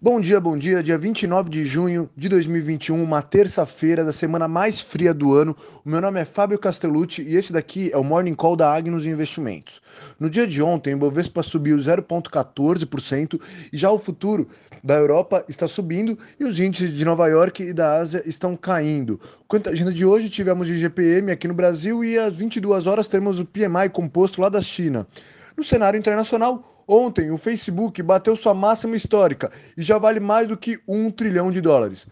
Bom dia, bom dia. Dia 29 de junho de 2021, uma terça-feira da semana mais fria do ano. O meu nome é Fábio Castellucci e esse daqui é o Morning Call da Agnus Investimentos. No dia de ontem, o Ibovespa subiu 0,14% e já o futuro da Europa está subindo e os índices de Nova York e da Ásia estão caindo. Quanto à agenda de hoje, tivemos o IGPM aqui no Brasil e às 22 horas teremos o PMI composto lá da China. No cenário internacional, Ontem, o Facebook bateu sua máxima histórica e já vale mais do que um trilhão de dólares.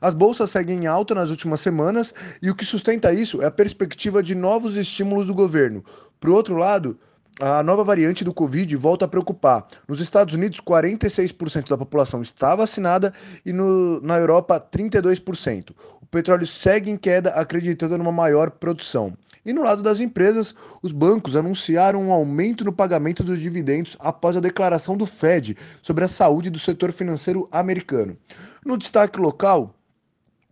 As bolsas seguem em alta nas últimas semanas e o que sustenta isso é a perspectiva de novos estímulos do governo. Por outro lado, a nova variante do Covid volta a preocupar. Nos Estados Unidos, 46% da população está vacinada e no, na Europa, 32%. O petróleo segue em queda, acreditando numa maior produção. E no lado das empresas, os bancos anunciaram um aumento no pagamento dos dividendos após a declaração do Fed sobre a saúde do setor financeiro americano. No destaque local,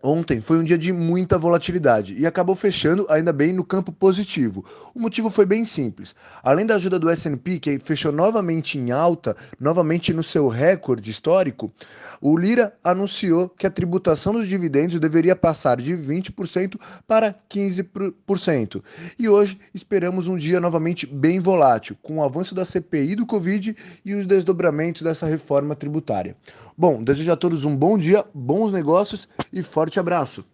Ontem foi um dia de muita volatilidade e acabou fechando ainda bem no campo positivo. O motivo foi bem simples. Além da ajuda do S&P, que fechou novamente em alta, novamente no seu recorde histórico, o Lira anunciou que a tributação dos dividendos deveria passar de 20% para 15%. E hoje esperamos um dia novamente bem volátil, com o avanço da CPI do Covid e os desdobramentos dessa reforma tributária. Bom, desejo a todos um bom dia, bons negócios e forte abraço.